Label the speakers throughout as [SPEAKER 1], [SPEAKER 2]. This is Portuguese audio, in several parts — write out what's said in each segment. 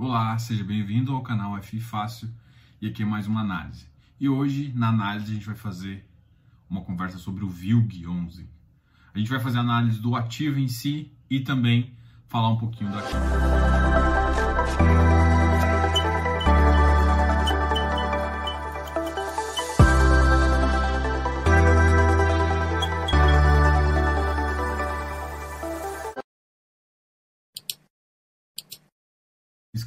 [SPEAKER 1] Olá, seja bem-vindo ao canal FI Fácil e aqui é mais uma análise. E hoje, na análise, a gente vai fazer uma conversa sobre o VILG 11. A gente vai fazer análise do ativo em si e também falar um pouquinho do ativo.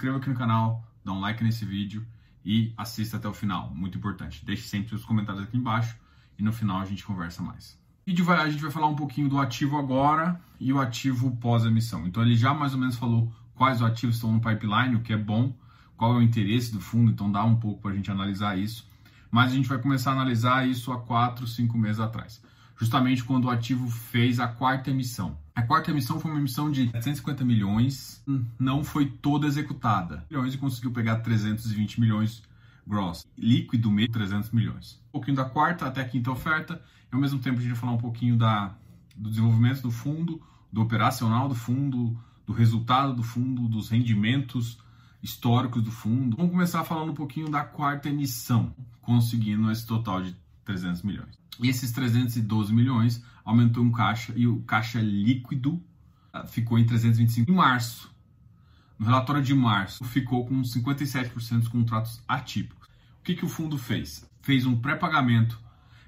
[SPEAKER 1] Inscreva aqui no canal, dá um like nesse vídeo e assista até o final, muito importante. Deixe sempre os comentários aqui embaixo e no final a gente conversa mais. Vídeo vai, a gente vai falar um pouquinho do ativo agora e o ativo pós-emissão. Então ele já mais ou menos falou quais os ativos estão no pipeline, o que é bom, qual é o interesse do fundo, então dá um pouco para a gente analisar isso. Mas a gente vai começar a analisar isso há 4, 5 meses atrás justamente quando o ativo fez a quarta emissão. A quarta emissão foi uma emissão de 750 milhões, não foi toda executada. Milhões e conseguiu pegar 320 milhões gross. Líquido meio 300 milhões. Um pouquinho da quarta até a quinta oferta, e ao mesmo tempo a gente vai falar um pouquinho da, do desenvolvimento do fundo, do operacional do fundo, do resultado do fundo, dos rendimentos históricos do fundo. Vamos começar falando um pouquinho da quarta emissão, conseguindo esse total de 300 milhões. E esses 312 milhões aumentou um caixa e o caixa líquido ah, ficou em 325 em março. No relatório de março, ficou com 57% dos contratos atípicos. O que, que o fundo fez? Fez um pré-pagamento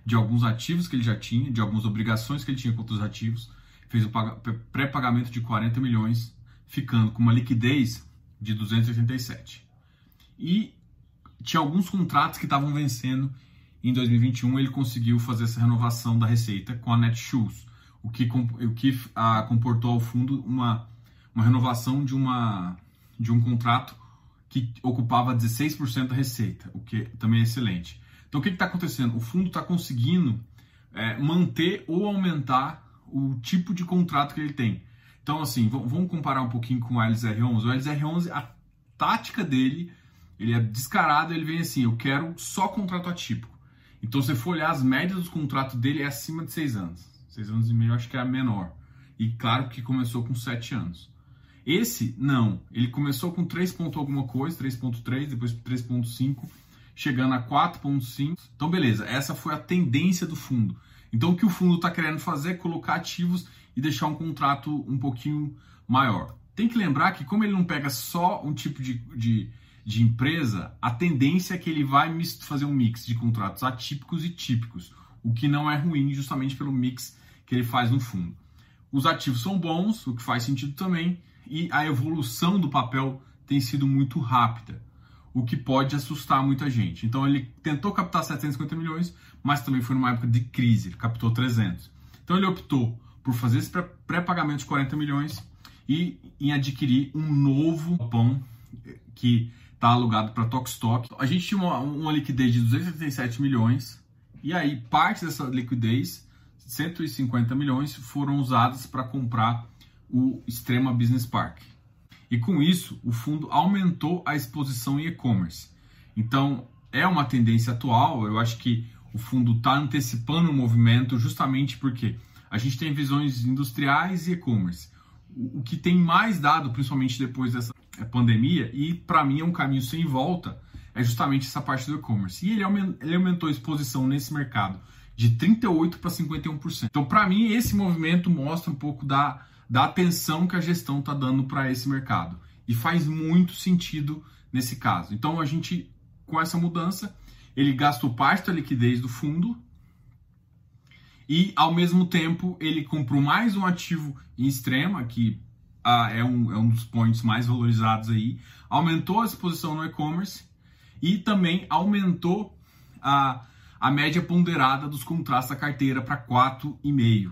[SPEAKER 1] de alguns ativos que ele já tinha, de algumas obrigações que ele tinha contra os ativos, fez um pré-pagamento de 40 milhões, ficando com uma liquidez de 287. E tinha alguns contratos que estavam vencendo em 2021 ele conseguiu fazer essa renovação da receita com a Netshoes, o que, o que a, comportou ao fundo uma, uma renovação de, uma, de um contrato que ocupava 16% da receita, o que também é excelente. Então o que está acontecendo? O fundo está conseguindo é, manter ou aumentar o tipo de contrato que ele tem. Então, assim, vamos comparar um pouquinho com o LZR11. O LZR11, a tática dele, ele é descarado, ele vem assim, eu quero só contrato atípico. Então, se você for olhar as médias dos contratos dele, é acima de seis anos. Seis anos e meio, acho que é a menor. E claro que começou com sete anos. Esse, não. Ele começou com 3 ponto alguma coisa, 3.3, depois 3.5, chegando a 4.5. Então, beleza. Essa foi a tendência do fundo. Então, o que o fundo está querendo fazer é colocar ativos e deixar um contrato um pouquinho maior. Tem que lembrar que como ele não pega só um tipo de, de de empresa, a tendência é que ele vai fazer um mix de contratos atípicos e típicos, o que não é ruim justamente pelo mix que ele faz no fundo. Os ativos são bons, o que faz sentido também, e a evolução do papel tem sido muito rápida, o que pode assustar muita gente. Então ele tentou captar 750 milhões, mas também foi numa época de crise, ele captou 300. Então ele optou por fazer esse pré-pagamento de 40 milhões e em adquirir um novo pão que está alugado para Tokstok. A gente tinha uma, uma liquidez de 277 milhões e aí parte dessa liquidez, 150 milhões, foram usadas para comprar o Extrema Business Park. E com isso, o fundo aumentou a exposição em e-commerce. Então, é uma tendência atual, eu acho que o fundo está antecipando o movimento justamente porque a gente tem visões industriais e e-commerce. O que tem mais dado, principalmente depois dessa pandemia e para mim é um caminho sem volta, é justamente essa parte do e-commerce. E ele, ele aumentou a exposição nesse mercado de 38 para 51%. Então, para mim, esse movimento mostra um pouco da, da atenção que a gestão está dando para esse mercado. E faz muito sentido nesse caso. Então, a gente, com essa mudança, ele gastou parte da liquidez do fundo e, ao mesmo tempo, ele comprou mais um ativo em extrema, que ah, é, um, é um dos points mais valorizados aí, aumentou a exposição no e-commerce e também aumentou a, a média ponderada dos contratos da carteira para 4,5.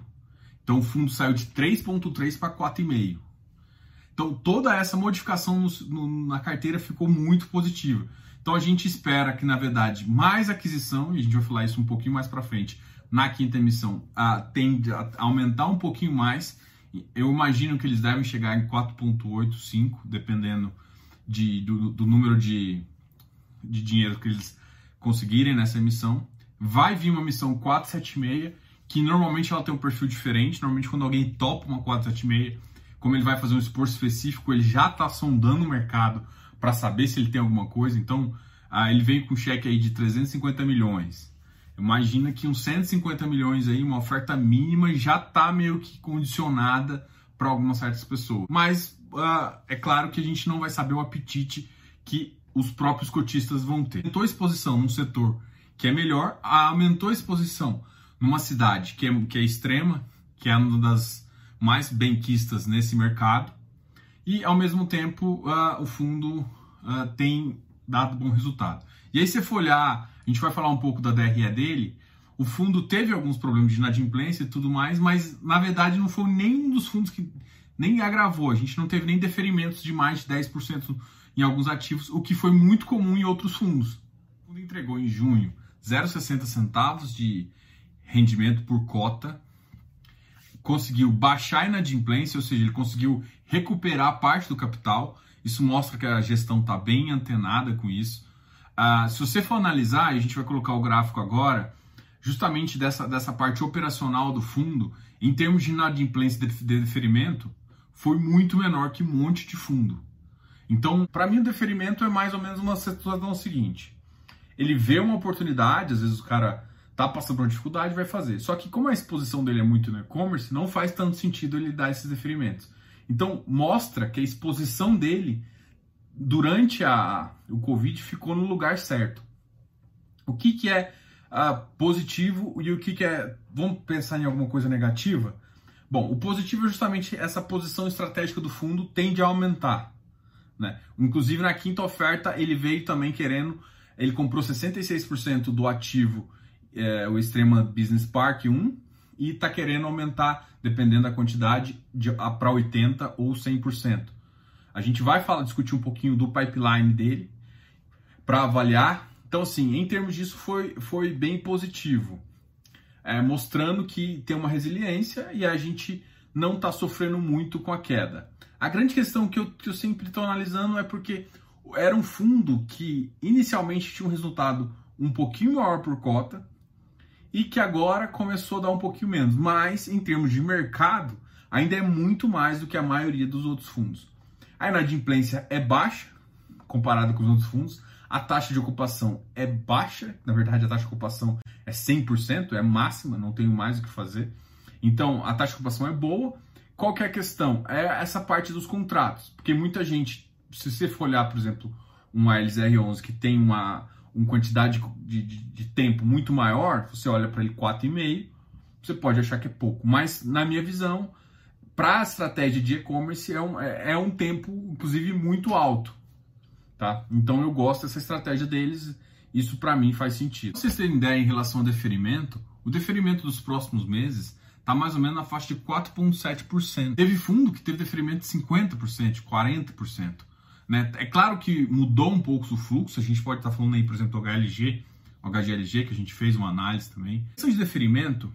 [SPEAKER 1] Então o fundo saiu de 3,3 para 4,5. Então toda essa modificação no, no, na carteira ficou muito positiva. Então a gente espera que, na verdade, mais aquisição, e a gente vai falar isso um pouquinho mais para frente, na quinta emissão, a, tende a aumentar um pouquinho mais eu imagino que eles devem chegar em 4,85, dependendo de, do, do, número de, de dinheiro que eles conseguirem nessa emissão. Vai vir uma missão 476, que normalmente ela tem um perfil diferente. Normalmente, quando alguém topa uma 476, como ele vai fazer um esforço específico, ele já está sondando o mercado para saber se ele tem alguma coisa. Então, ah, ele veio com um cheque aí de 350 milhões. Imagina que uns 150 milhões aí, uma oferta mínima, já está meio que condicionada para algumas certas pessoas. Mas uh, é claro que a gente não vai saber o apetite que os próprios cotistas vão ter. Aumentou a exposição num setor que é melhor, aumentou a exposição numa cidade que é, que é extrema, que é uma das mais benquistas nesse mercado, e ao mesmo tempo uh, o fundo uh, tem dado bom resultado. E aí, se for olhar, a gente vai falar um pouco da DRE dele. O fundo teve alguns problemas de inadimplência e tudo mais, mas na verdade não foi nenhum dos fundos que nem agravou. A gente não teve nem deferimentos de mais de 10% em alguns ativos, o que foi muito comum em outros fundos. O fundo entregou em junho 0,60 centavos de rendimento por cota, conseguiu baixar a inadimplência, ou seja, ele conseguiu recuperar parte do capital. Isso mostra que a gestão está bem antenada com isso. Ah, se você for analisar, a gente vai colocar o gráfico agora, justamente dessa, dessa parte operacional do fundo, em termos de inadimplência de deferimento, foi muito menor que um monte de fundo. Então, para mim, o deferimento é mais ou menos uma situação seguinte: ele vê uma oportunidade, às vezes o cara tá passando por uma dificuldade, vai fazer. Só que como a exposição dele é muito no e-commerce, não faz tanto sentido ele dar esses deferimentos. Então, mostra que a exposição dele durante a, o Covid ficou no lugar certo. O que, que é uh, positivo e o que, que é. Vamos pensar em alguma coisa negativa? Bom, o positivo é justamente essa posição estratégica do fundo tende a aumentar. Né? Inclusive na quinta oferta ele veio também querendo, ele comprou 66% do ativo, é, o Extrema Business Park 1, e está querendo aumentar, dependendo da quantidade, para 80% ou 100%. A gente vai falar, discutir um pouquinho do pipeline dele para avaliar. Então, assim, em termos disso, foi, foi bem positivo, é, mostrando que tem uma resiliência e a gente não está sofrendo muito com a queda. A grande questão que eu, que eu sempre estou analisando é porque era um fundo que inicialmente tinha um resultado um pouquinho maior por cota e que agora começou a dar um pouquinho menos, mas em termos de mercado ainda é muito mais do que a maioria dos outros fundos. A inadimplência é baixa comparada com os outros fundos. A taxa de ocupação é baixa, na verdade a taxa de ocupação é 100%, é máxima, não tenho mais o que fazer. Então a taxa de ocupação é boa. Qual que é a questão? É essa parte dos contratos, porque muita gente, se você for olhar, por exemplo, um ALSR11 que tem uma, uma quantidade de, de, de tempo muito maior, você olha para ele 4,5, você pode achar que é pouco, mas na minha visão, para a estratégia de e-commerce é um, é, é um tempo, inclusive, muito alto. Tá? Então eu gosto dessa estratégia deles, isso para mim faz sentido. Pra vocês terem ideia em relação ao deferimento, o deferimento dos próximos meses está mais ou menos na faixa de 4,7%. Teve fundo que teve deferimento de 50%, de 40%. Né? É claro que mudou um pouco o fluxo, a gente pode estar tá falando aí, por exemplo, do HLG, HGLG, que a gente fez uma análise também. A questão de deferimento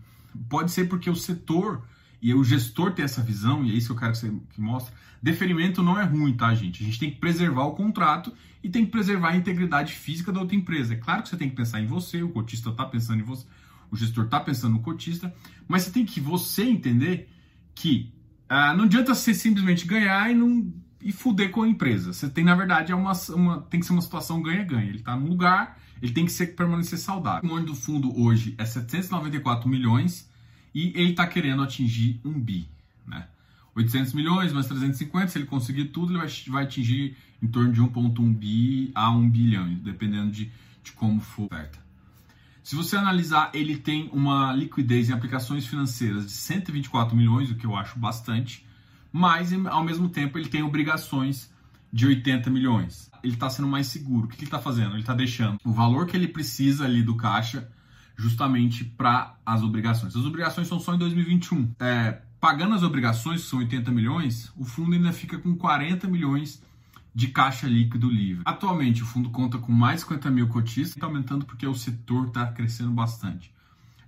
[SPEAKER 1] pode ser porque o setor e o gestor tem essa visão, e é isso que eu quero que você que mostre, deferimento não é ruim, tá, gente? A gente tem que preservar o contrato e tem que preservar a integridade física da outra empresa. É claro que você tem que pensar em você, o cotista está pensando em você, o gestor está pensando no cotista, mas você tem que você entender que ah, não adianta você simplesmente ganhar e não e fuder com a empresa. Você tem, na verdade, é uma, uma tem que ser uma situação ganha-ganha. Ele está num lugar, ele tem que ser, permanecer saudável. O nome do fundo hoje é 794 milhões e ele está querendo atingir um bi, né? 800 milhões mais 350, se ele conseguir tudo, ele vai, vai atingir em torno de 1,1 bi a 1 bilhão, dependendo de, de como for oferta. Se você analisar, ele tem uma liquidez em aplicações financeiras de 124 milhões, o que eu acho bastante, mas ao mesmo tempo ele tem obrigações de 80 milhões. Ele está sendo mais seguro. O que ele está fazendo? Ele está deixando o valor que ele precisa ali do caixa justamente para as obrigações. As obrigações são só em 2021. É, pagando as obrigações, que são 80 milhões, o fundo ainda fica com 40 milhões de caixa líquido livre. Atualmente, o fundo conta com mais 50 mil cotistas, está aumentando porque o setor está crescendo bastante.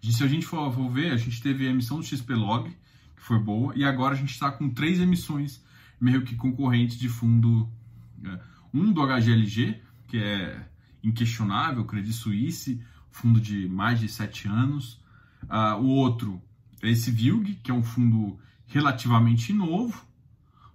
[SPEAKER 1] Se a gente for, for, ver, a gente teve a emissão do XPlog, que foi boa, e agora a gente está com três emissões meio que concorrentes de fundo. É, um do HGLG, que é inquestionável, Credit Suisse, fundo de mais de sete anos. Uh, o outro é esse VILG, que é um fundo relativamente novo,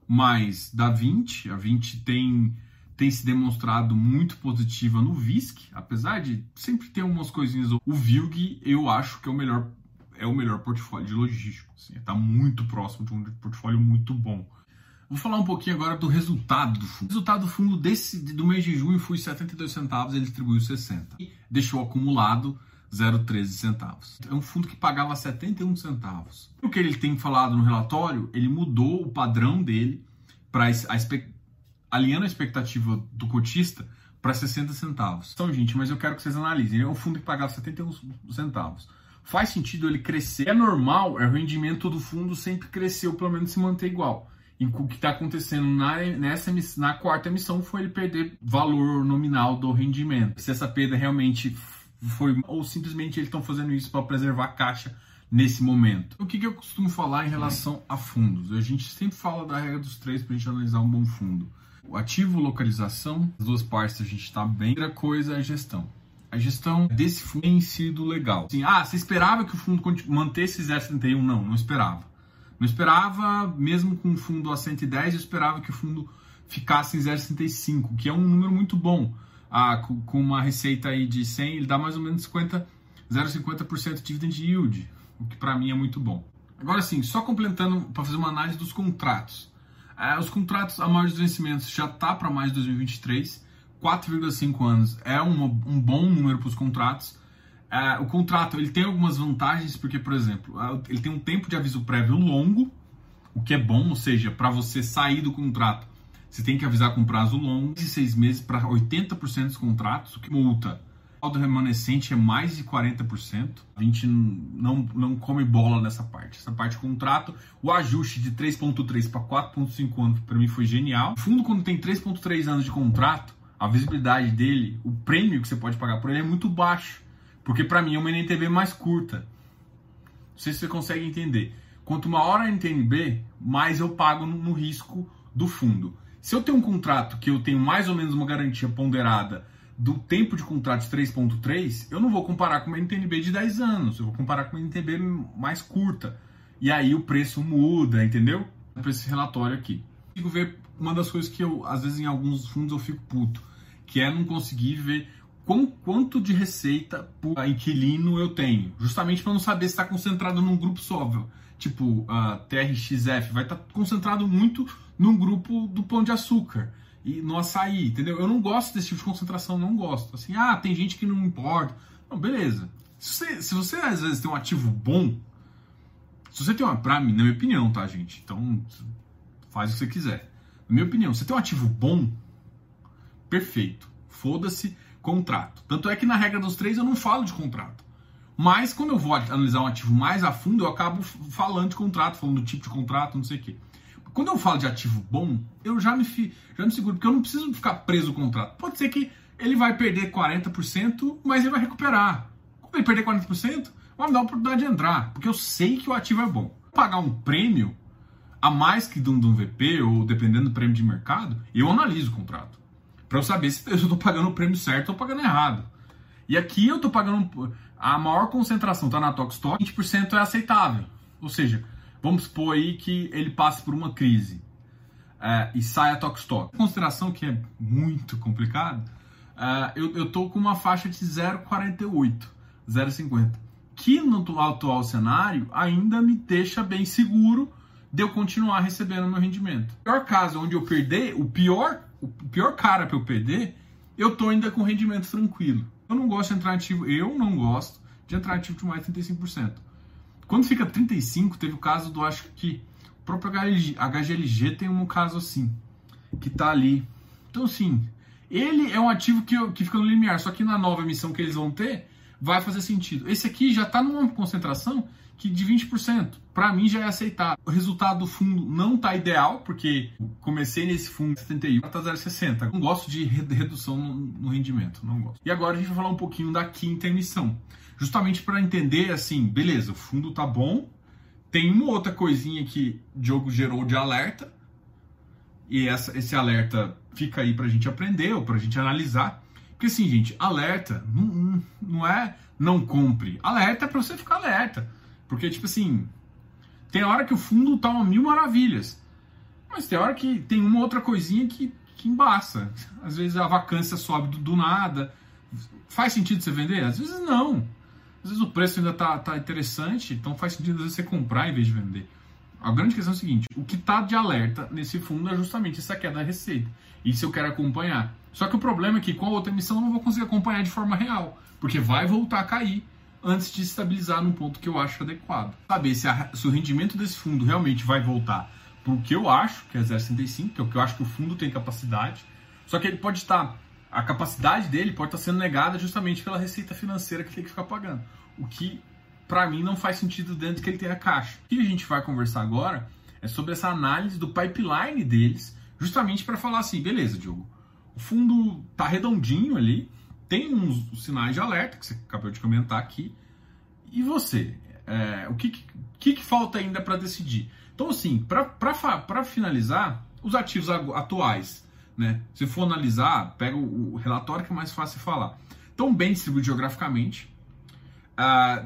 [SPEAKER 1] mas da 20, a 20 tem tem se demonstrado muito positiva no VISC, apesar de sempre ter umas coisinhas. O VILG eu acho que é o melhor é o melhor portfólio de logístico. Está assim, muito próximo de um portfólio muito bom. Vou falar um pouquinho agora do resultado do fundo. O resultado do fundo desse, do mês de junho foi 72 centavos, ele distribuiu 60. E deixou acumulado 0,13 centavos. É um fundo que pagava 71 centavos. O que ele tem falado no relatório, ele mudou o padrão dele para alinhando a expectativa do cotista para 60 centavos. Então, gente, mas eu quero que vocês analisem. É um fundo que pagava 71 centavos. Faz sentido ele crescer? É normal, é o rendimento do fundo sempre cresceu, pelo menos se manter igual. E o que está acontecendo na, nessa na quarta emissão foi ele perder valor nominal do rendimento. Se essa perda realmente foi ou simplesmente eles estão fazendo isso para preservar a caixa nesse momento. O que, que, eu costumo falar em relação a fundos? A gente sempre fala da regra dos três para a gente analisar um bom fundo. O ativo, localização, as duas partes a gente está bem. Outra coisa é a gestão. A gestão desse fundo tem sido legal. Assim, ah, você esperava que o fundo mantesse 0,71? Não, não esperava. Não esperava, mesmo com o fundo a 110, eu esperava que o fundo ficasse em 0,65, que é um número muito bom. Ah, com uma receita aí de 100, ele dá mais ou menos 50, 0,50% de dividend yield, o que para mim é muito bom. Agora sim, só completando para fazer uma análise dos contratos. Ah, os contratos a maior dos vencimentos já tá para mais de 2023, 4,5 anos é um, um bom número para os contratos. Uh, o contrato ele tem algumas vantagens, porque, por exemplo, ele tem um tempo de aviso prévio longo, o que é bom, ou seja, para você sair do contrato, você tem que avisar com prazo longo, de seis meses para 80% dos contratos, o que multa. O saldo remanescente é mais de 40%. A gente não, não come bola nessa parte. Essa parte contrato, o ajuste de 3,3 para 4,5 anos, para mim foi genial. O fundo, quando tem 3,3 anos de contrato, a visibilidade dele, o prêmio que você pode pagar por ele é muito baixo. Porque para mim é uma NTB mais curta. Não sei se você consegue entender. Quanto maior a NTNB, mais eu pago no, risco do fundo. Se eu tenho um contrato que eu tenho mais ou menos uma garantia ponderada do tempo de contrato de 3.3, eu não vou comparar com uma NTNB de 10 anos, eu vou comparar com uma NTNB mais curta. E aí o preço muda, entendeu? Para esse relatório aqui. Eu ver uma das coisas que eu, às vezes em alguns fundos eu fico puto, que é não conseguir ver com quanto de receita por inquilino eu tenho, justamente para não saber se está concentrado num grupo só, tipo uh, ah, TRXF, vai estar tá concentrado muito num grupo do pão de açúcar e no açaí, entendeu? Eu não gosto desse tipo de concentração, não gosto. Assim, ah, tem gente que não importa. Não, beleza. Se você, se você às vezes tem um ativo bom, se você tem uma, pra mim, na minha opinião, tá, gente? Então, faz o que você quiser. Na minha opinião, você tem um ativo bom, perfeito. Foda-se contrato. Tanto é que na regra dos três eu não falo de contrato. Mas quando eu vou analisar um ativo mais a fundo, eu acabo falando de contrato, falando do tipo de contrato, não sei o quê. Quando eu falo de ativo bom, eu já me, já me seguro, porque eu não preciso ficar preso ao contrato. Pode ser que ele vai perder 40%, mas ele vai recuperar. Quando ele perder 40%, vai me dar a oportunidade de entrar, porque eu sei que o ativo é bom. Pagar um prêmio a mais que de um, de um VP, ou dependendo do prêmio de mercado, eu analiso o contrato para eu saber se eu estou pagando o prêmio certo ou pagando errado. E aqui eu estou pagando a maior concentração está na Tokstok, 20% é aceitável. Ou seja, vamos supor aí que ele passe por uma crise é, e saia Tokstok. Consideração que é muito complicado, é, eu estou com uma faixa de 0,48, 0,50, que no atual cenário ainda me deixa bem seguro de eu continuar recebendo meu rendimento. No pior caso, onde eu perder, o pior o pior cara para eu perder, eu tô ainda com rendimento tranquilo. Eu não gosto de entrar ativo, eu não gosto de entrar ativo de mais de 35%. Quando fica 35, teve o caso do acho que o próprio HGLG tem um caso assim, que tá ali. Então assim, ele é um ativo que, que fica no limiar, só que na nova emissão que eles vão ter, vai fazer sentido. Esse aqui já está numa concentração que de 20%. Para mim já é aceitável. O resultado do fundo não tá ideal, porque comecei nesse fundo 71, tá 0,60. Não gosto de redução no, rendimento, não gosto. E agora a gente vai falar um pouquinho da quinta emissão. Justamente para entender assim, beleza, o fundo tá bom, tem uma outra coisinha que o Diogo gerou de alerta, e essa, esse alerta fica aí para a gente aprender ou para a gente analisar. Porque assim, gente, alerta não, não é não compre. Alerta é para você ficar alerta. Porque, tipo assim, tem hora que o fundo tá uma mil maravilhas. Mas tem hora que tem uma outra coisinha que, que embaça. Às vezes a vacância sobe do, do nada. Faz sentido você vender? Às vezes não. Às vezes o preço ainda tá, tá interessante, então faz sentido às vezes você comprar em vez de vender. A grande questão é o seguinte: o que está de alerta nesse fundo é justamente essa queda da receita. Isso eu quero acompanhar. Só que o problema é que com a outra emissão eu não vou conseguir acompanhar de forma real, porque vai voltar a cair antes de estabilizar num ponto que eu acho adequado. Saber se, a, se o rendimento desse fundo realmente vai voltar para o que eu acho, que é 0,65, que é o que eu acho que o fundo tem capacidade. Só que ele pode estar, a capacidade dele pode estar sendo negada justamente pela receita financeira que tem que ficar pagando. O que para mim não faz sentido dentro que ele tenha caixa. O que a gente vai conversar agora é sobre essa análise do pipeline deles, justamente para falar assim, beleza, Diogo, o fundo tá redondinho ali, tem uns sinais de alerta que você acabou de comentar aqui, e você, é, o que, que, que falta ainda para decidir? Então, assim, para finalizar, os ativos atuais, né? Se for analisar, pega o, o relatório que é mais fácil falar. Estão bem distribuídos geograficamente,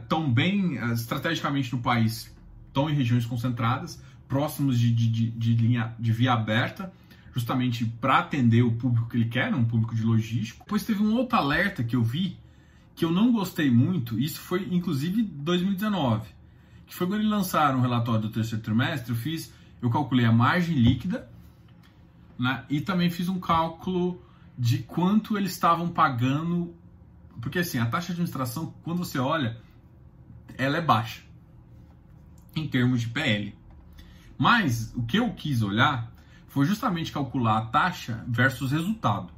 [SPEAKER 1] estão uh, bem uh, estrategicamente no país, estão em regiões concentradas, próximos de, de, de, de linha de via aberta, justamente para atender o público que ele quer, um público de logístico. Depois teve um outro alerta que eu vi que eu não gostei muito, isso foi inclusive 2019, que foi quando eles lançaram o relatório do terceiro trimestre, eu fiz, eu calculei a margem líquida, né, e também fiz um cálculo de quanto eles estavam pagando porque assim, a taxa de administração, quando você olha, ela é baixa em termos de PL. Mas o que eu quis olhar foi justamente calcular a taxa versus resultado.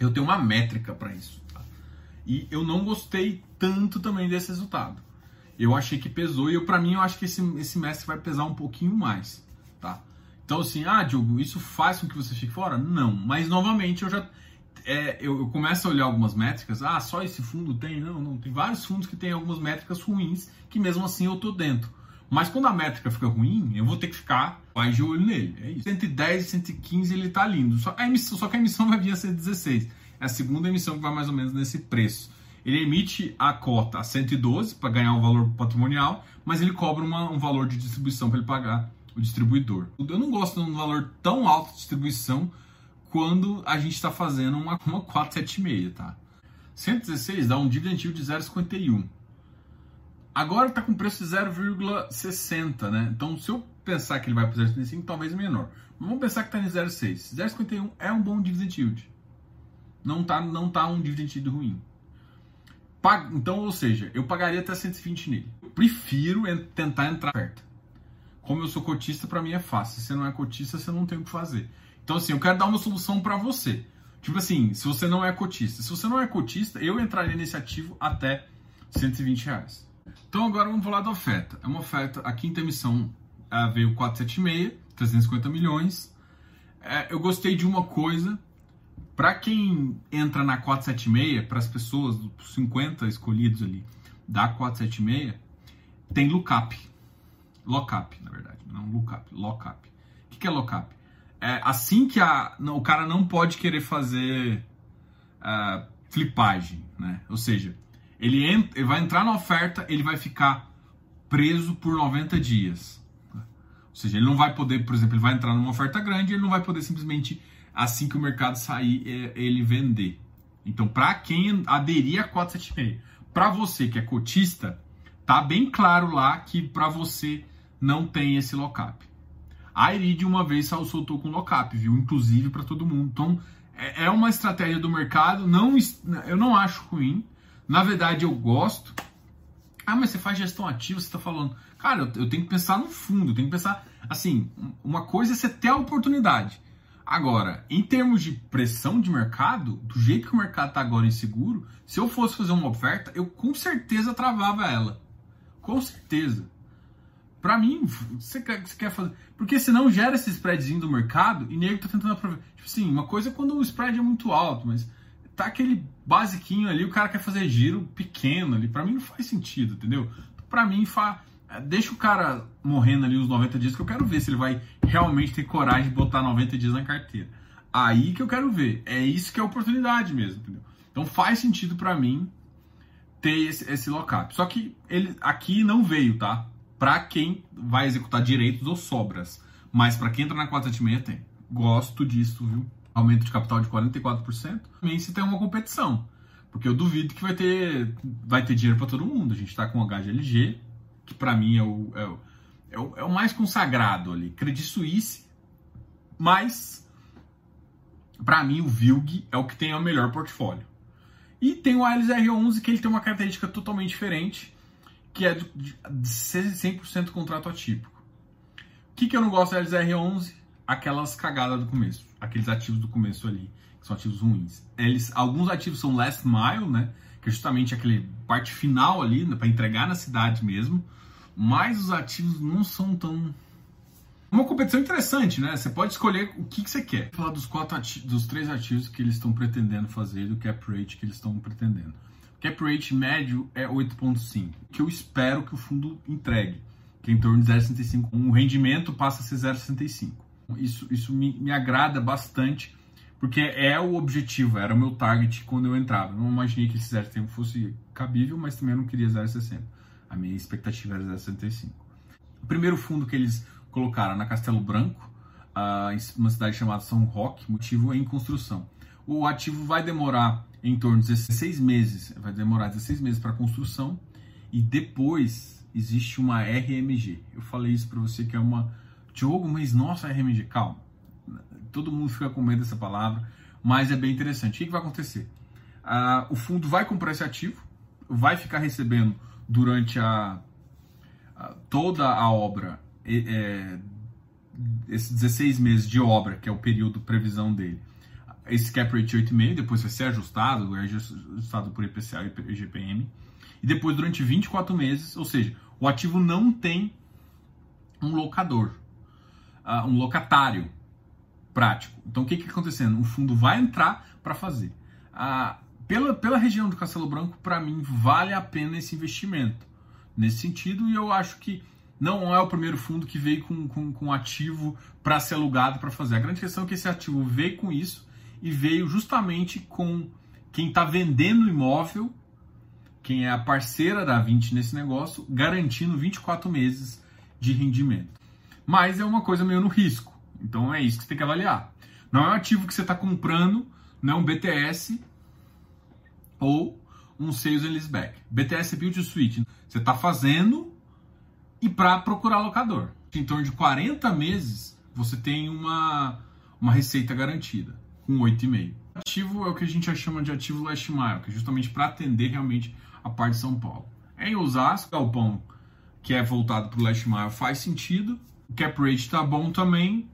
[SPEAKER 1] Eu tenho uma métrica para isso. Tá? E eu não gostei tanto também desse resultado. Eu achei que pesou e para mim eu acho que esse, esse mestre vai pesar um pouquinho mais, tá? Então assim, ah, Diogo, isso faz com que você fique fora? Não, mas novamente eu já é, eu, eu, começo a olhar algumas métricas, ah, só esse fundo tem? Não, não, tem vários fundos que têm algumas métricas ruins, que mesmo assim eu tô dentro. Mas quando a métrica fica ruim, eu vou ter que ficar mais de olho nele. É isso. 110, 115 ele tá lindo. Só, a emissão, só que a emissão vai vir a 116. É a segunda emissão que vai mais ou menos nesse preço. Ele emite a cota a 112 para ganhar um valor patrimonial, mas ele cobra uma, um valor de distribuição para ele pagar o distribuidor. Eu não gosto de um valor tão alto de distribuição quando a gente está fazendo uma, uma 476, tá? 116 dá um dividend yield de 0,51. Agora está com preço de 0,60, né? Então, se eu pensar que ele vai para 0,35, talvez menor. Vamos pensar que está em 0,6. 0,51 é um bom dividend yield. Não tá, não tá um dividend yield ruim. Então, ou seja, eu pagaria até 120 nele. Eu prefiro tentar entrar perto. Como eu sou cotista, para mim é fácil. Se você não é cotista, você não tem o que fazer. Então, assim, eu quero dar uma solução para você. Tipo assim, se você não é cotista. Se você não é cotista, eu entraria nesse ativo até 120 reais. Então, agora vamos falar da oferta. É uma oferta, a quinta emissão uh, veio 476, 350 milhões. Uh, eu gostei de uma coisa. Para quem entra na 476, para as pessoas, os 50 escolhidos ali da 476, tem lookup. Lockup, na verdade. Não lookup, lockup. O que é lockup? é, assim que a, o cara não pode querer fazer uh, flipagem, né? Ou seja, ele, ele vai entrar na oferta, ele vai ficar preso por 90 dias. Ou seja, ele não vai poder, por exemplo, ele vai entrar numa oferta grande, ele não vai poder simplesmente, assim que o mercado sair, ele vender. Então, para quem aderir a 476, para você que é cotista, tá bem claro lá que para você não tem esse lockup. A Irid uma vez soltou com lockup, viu? Inclusive para todo mundo. Então é, é uma estratégia do mercado. Não, eu não acho ruim. Na verdade eu gosto. Ah, mas você faz gestão ativa, você está falando. Cara, eu, eu tenho que pensar no fundo, eu tenho que pensar. Assim, uma coisa é você ter a oportunidade. Agora, em termos de pressão de mercado, do jeito que o mercado está agora inseguro, se eu fosse fazer uma oferta, eu com certeza travava ela. Com certeza. Pra mim, você quer, você quer fazer. Porque senão gera esse spreadzinho do mercado e nego tá tentando aproveitar. Tipo assim, uma coisa é quando o spread é muito alto, mas tá aquele basiquinho ali, o cara quer fazer giro pequeno ali. Pra mim não faz sentido, entendeu? Pra mim, fa... deixa o cara morrendo ali os 90 dias que eu quero ver se ele vai realmente ter coragem de botar 90 dias na carteira. Aí que eu quero ver. É isso que é oportunidade mesmo, entendeu? Então faz sentido para mim ter esse, esse lockup. Só que ele aqui não veio, tá? para quem vai executar direitos ou sobras. Mas para quem entra na 476 tem. Gosto disso, viu? Aumento de capital de 44%. Também se tem uma competição. Porque eu duvido que vai ter, vai ter dinheiro para todo mundo. A gente está com o HGLG, que para mim é o, é o, é, o, é, o, mais consagrado ali. Credit Suisse, mas para mim o VILG é o que tem o melhor portfólio. E tem o ALSR11, que ele tem uma característica totalmente diferente, que é de 100% contrato atípico. O que, que eu não gosto da LZR11? Aquelas cagadas do começo, aqueles ativos do começo ali são ativos ruins. Eles, alguns ativos são last mile, né? Que é justamente aquele parte final ali, né, para entregar na cidade mesmo. Mas os ativos não são tão. Uma competição interessante, né? Você pode escolher o que, que você quer. Vou falar dos quatro dos três ativos que eles estão pretendendo fazer, do cap rate que eles estão pretendendo. O cap rate médio é 8,5, que eu espero que o fundo entregue, que é em torno de 0,65. Um rendimento passa a ser 0,65. Isso, isso me, me agrada bastante porque é o objetivo, era o meu target quando eu entrava. não imaginei que esse 0,70 fosse cabível, mas também eu não queria 0,60. A minha expectativa era 0,65. O primeiro fundo que eles colocaram na Castelo Branco, uh, em uma cidade chamada São Roque, motivo em construção. O ativo vai demorar em torno de 16 meses, vai demorar 16 meses para construção e depois existe uma RMG. Eu falei isso para você que é uma Diogo, mas nossa RMG, calma todo mundo fica com medo dessa palavra, mas é bem interessante. O que, vai acontecer? Ah, o fundo vai comprar esse ativo, vai ficar recebendo durante a, a toda a obra, é, esses 16 meses de obra, que é o período previsão dele, esse cap rate 8,5, depois vai ser ajustado, é ajustado por IPCA e IGPM, e depois durante 24 meses, ou seja, o ativo não tem um locador, uh, um locatário prático. Então o que está acontecendo? O fundo vai entrar para fazer. Ah, pela, pela região do Castelo Branco, para mim, vale a pena esse investimento. Nesse sentido, e eu acho que não é o primeiro fundo que veio com, com, com ativo para ser alugado para fazer. A grande questão é que esse ativo veio com isso e veio justamente com quem está vendendo imóvel, quem é a parceira da 20 nesse negócio, garantindo 24 meses de rendimento. Mas é uma coisa meio no risco. Então é isso que você tem que avaliar. Não é um ativo que você está comprando, não é um BTS ou um Sales and Leaseback. BTS é Build Suite. Você está fazendo e para procurar locador. Em torno de 40 meses, você tem uma, uma receita garantida, com 8,5. Ativo é o que a gente chama de ativo last mile, que é justamente para atender realmente a parte de São Paulo. Em Osasco, galpão que é voltado para o last mile faz sentido. O cap rate está bom também,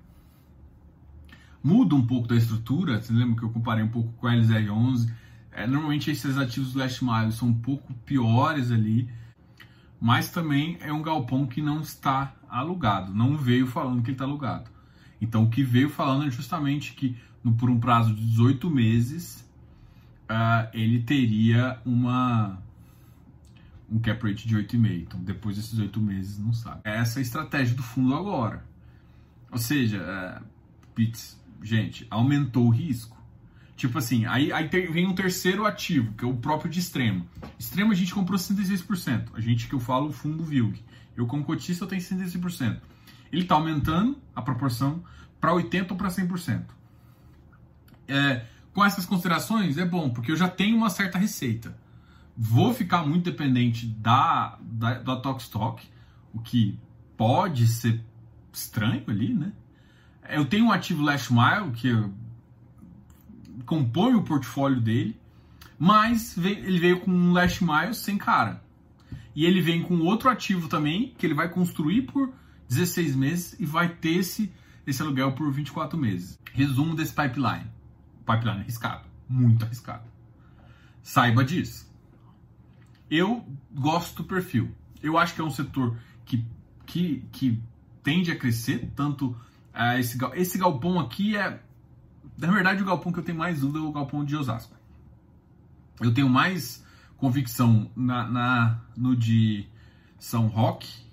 [SPEAKER 1] muda um pouco da estrutura. Você lembra que eu comparei um pouco com a LZR11? É, normalmente esses ativos last mile são um pouco piores ali, mas também é um galpão que não está alugado, não veio falando que ele está alugado. Então o que veio falando é justamente que no, por um prazo de 18 meses uh, ele teria uma um cap rate de 8,5. Então depois desses 8 meses não sabe. Essa é a estratégia do fundo agora. Ou seja, uh, Pits, gente, aumentou o risco. Tipo assim, aí, aí vem um terceiro ativo, que é o próprio de extremo. Extremo a gente comprou 66%. A gente que eu falo, o fundo VILG. Eu, como cotista, eu tenho 66%. Ele está aumentando a proporção para 80% ou para 100%. É, com essas considerações, é bom, porque eu já tenho uma certa receita. Vou ficar muito dependente da, da, da Tokstok, o que pode ser estranho ali, né? Eu tenho um ativo last mile que compõe o portfólio dele, mas ele veio com um last mile sem cara. E ele vem com outro ativo também, que ele vai construir por 16 meses e vai ter esse, esse aluguel por 24 meses. Resumo desse pipeline. pipeline arriscado, muito arriscado. Saiba disso. Eu gosto do perfil. Eu acho que é um setor que, que, que tende a crescer, tanto ah, esse, esse galpão aqui é. Na verdade, o galpão que eu tenho mais dúvida é o galpão de Osasco. Eu tenho mais convicção na, na no de São Roque,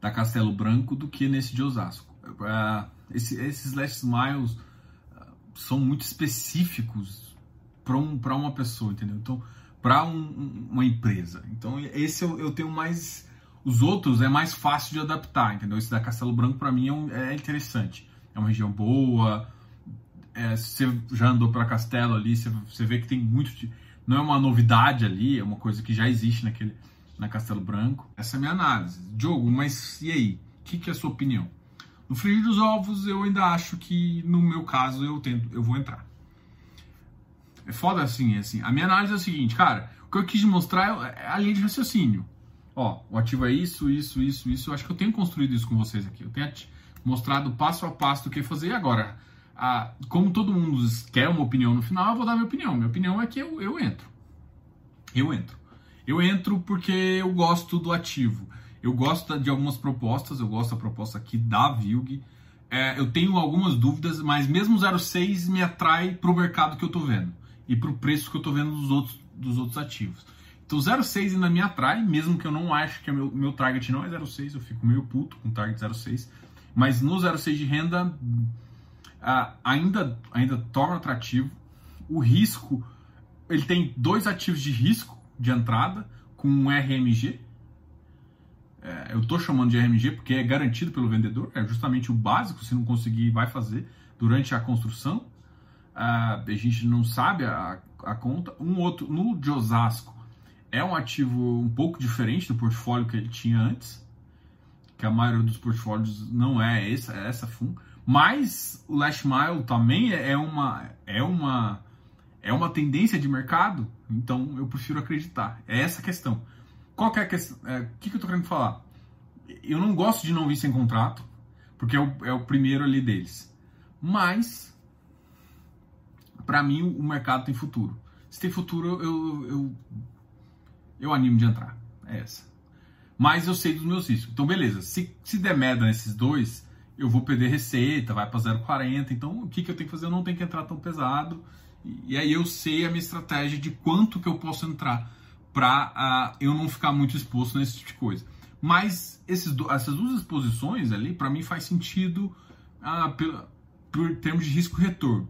[SPEAKER 1] da Castelo Branco, do que nesse de Osasco. Uh, esse, esses last miles uh, são muito específicos para um, uma pessoa, entendeu? Então, para um, uma empresa. Então, esse eu, eu tenho mais os outros é mais fácil de adaptar, entendeu? Esse da Castelo Branco para mim é, um, é, interessante. é uma região boa. É, você já andou para Castelo ali, você, você vê que tem muito. Não é uma novidade ali, é uma coisa que já existe naquele, na Castelo Branco. Essa é a minha análise. Diogo, mas e aí? O que, que é a sua opinião? No frigir dos ovos, eu ainda acho que, no meu caso, eu tento, eu vou entrar. É foda assim, é assim. A minha análise é o seguinte, cara, o que eu quis mostrar é a linha de raciocínio. Ó, o ativo é isso, isso, isso, isso. Eu acho que eu tenho construído isso com vocês aqui. Eu tenho mostrado passo a passo o que fazer. E agora, a, como todo mundo quer uma opinião no final, eu vou dar minha opinião. Minha opinião é que eu, eu entro. Eu entro. Eu entro porque eu gosto do ativo. Eu gosto de algumas propostas, eu gosto da proposta aqui da Vilg. É, eu tenho algumas dúvidas, mas mesmo 0,6 me atrai para o mercado que eu estou vendo e para o preço que eu estou vendo dos outros, dos outros ativos. Então 0,6 ainda me atrai, mesmo que eu não ache que o meu, meu target não é 0,6, eu fico meio puto com target 0,6. Mas no 0,6 de renda ainda, ainda torna atrativo. O risco, ele tem dois ativos de risco de entrada com um RMG, é, eu estou chamando de RMG porque é garantido pelo vendedor, é justamente o básico, se não conseguir, vai fazer durante a construção. A gente não sabe a, a, conta. Um outro, no de Osasco, é um ativo um pouco diferente do portfólio que ele tinha antes, que a maioria dos portfólios não é essa, é essa FUM. Mas o Last Mile também é, é uma, é uma, é uma tendência de mercado, então eu prefiro acreditar. É essa a questão. Qual que é a questão? O é, que, que eu tô querendo falar? Eu não gosto de não vir sem contrato, porque é o, é o primeiro ali deles. Mas, para mim, o mercado tem futuro. Se tem futuro, eu, eu, eu animo de entrar. É essa. Mas eu sei dos meus riscos. Então, beleza. Se, se der merda nesses dois, eu vou perder receita, vai para 0,40. Então, o que, que eu tenho que fazer? Eu não tenho que entrar tão pesado. E, aí eu sei a minha estratégia de quanto que eu posso entrar para uh, eu não ficar muito exposto nesse tipo de coisa. Mas esses, essas duas exposições ali, para mim, faz sentido uh, pela, por termos de risco-retorno.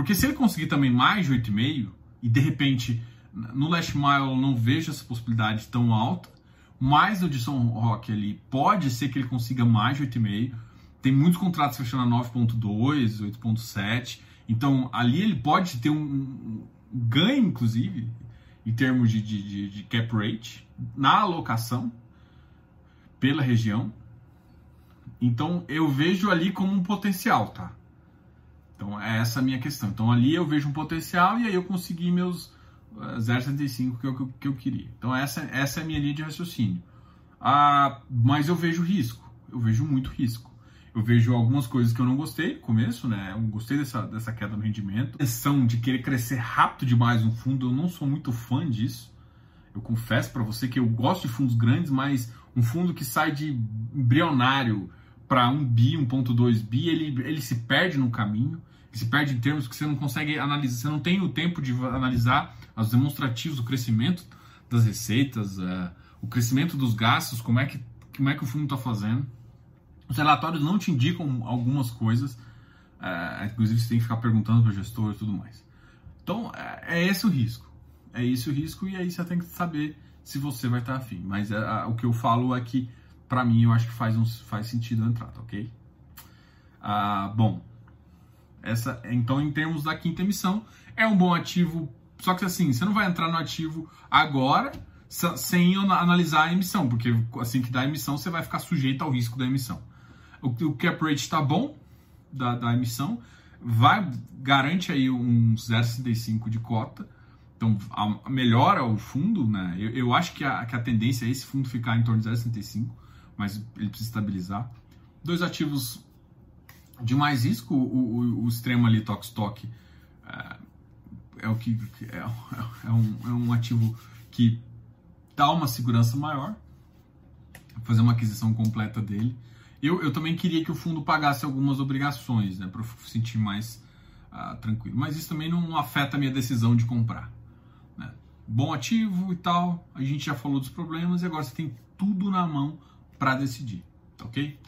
[SPEAKER 1] Porque se ele conseguir também mais de 8,5, e de repente no Last Mile eu não vejo essa possibilidade tão alta, mas no de São Roque ali pode ser que ele consiga mais de 8,5. Tem muitos contratos fechando a 9,2, 8,7. Então ali ele pode ter um, um ganho, inclusive, em termos de, de, de, cap rate na alocação pela região. Então eu vejo ali como um potencial, tá? Então é essa a minha questão. Então ali eu vejo um potencial e aí eu consegui meus uh, 0,75 que eu, que eu queria. Então essa, essa é a minha linha de raciocínio. Ah, mas eu vejo risco, eu vejo muito risco. Eu vejo algumas coisas que eu não gostei no começo, né? Eu gostei dessa, dessa queda no rendimento. A questão de querer crescer rápido demais no fundo, eu não sou muito fã disso. Eu confesso para você que eu gosto de fundos grandes, mas um fundo que sai de embrionário para 1 bi, 1.2 bi, ele, ele se perde no caminho. Ele se perde em termos que você não consegue analisar, você não tem o tempo de analisar os demonstrativos do crescimento das receitas, uh, o crescimento dos gastos, como é que, como é que o fundo está fazendo. Os relatórios não te indicam algumas coisas, é, inclusive você tem que ficar perguntando para o gestor e tudo mais. Então, é, é, esse o risco. É esse o risco e aí você tem que saber se você vai estar afim. Mas o que eu falo é que, para mim, eu acho que faz, um, faz sentido entrar, tá ok? Ah, bom, essa, então, em termos da quinta emissão, é um bom ativo. Só que assim, você não vai entrar no ativo agora sem analisar a emissão, porque assim que dá a emissão, você vai ficar sujeito ao risco da emissão o, o cap rate está bom da, da emissão, vai garante aí um 0,65 de cota, então a, melhora o fundo, né? Eu, eu acho que a, que a tendência é esse fundo ficar em torno de 0,65, mas ele precisa estabilizar. Dois ativos de mais risco, o, o, o extremo ali, Tox Stock, é, é o que é, é, um, é um ativo que dá uma segurança maior, fazer uma aquisição completa dele. Eu, eu também queria que o fundo pagasse algumas obrigações, né, para eu sentir mais uh, tranquilo. Mas isso também não afeta a minha decisão de comprar. Né? Bom ativo e tal, a gente já falou dos problemas e agora você tem tudo na mão para decidir, tá ok?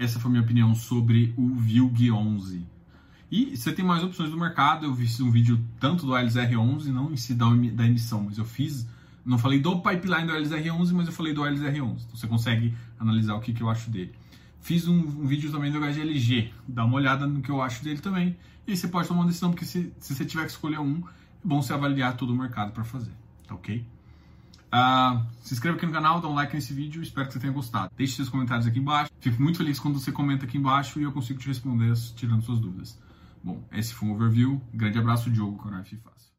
[SPEAKER 1] Essa foi a minha opinião sobre o VILG 11. E você tem mais opções do mercado. Eu fiz um vídeo tanto do LZR11, não em si da, da emissão, mas eu fiz. Não falei do pipeline do LZR11, mas eu falei do LZR11. Então você consegue analisar o que, que eu acho dele. Fiz um, um, vídeo também do HGLG, dá uma olhada no que eu acho dele também. E você pode tomar uma decisão, porque se, se você tiver que escolher um, é bom você avaliar todo o mercado para fazer, tá ok? Uh, se inscreva aqui no canal, dá um like nesse vídeo, espero que você tenha gostado. Deixe seus comentários aqui embaixo. Fico muito feliz quando você comenta aqui embaixo e eu consigo te responder tirando suas dúvidas. Bom, esse foi um overview. Grande abraço, Diogo, F Fácil.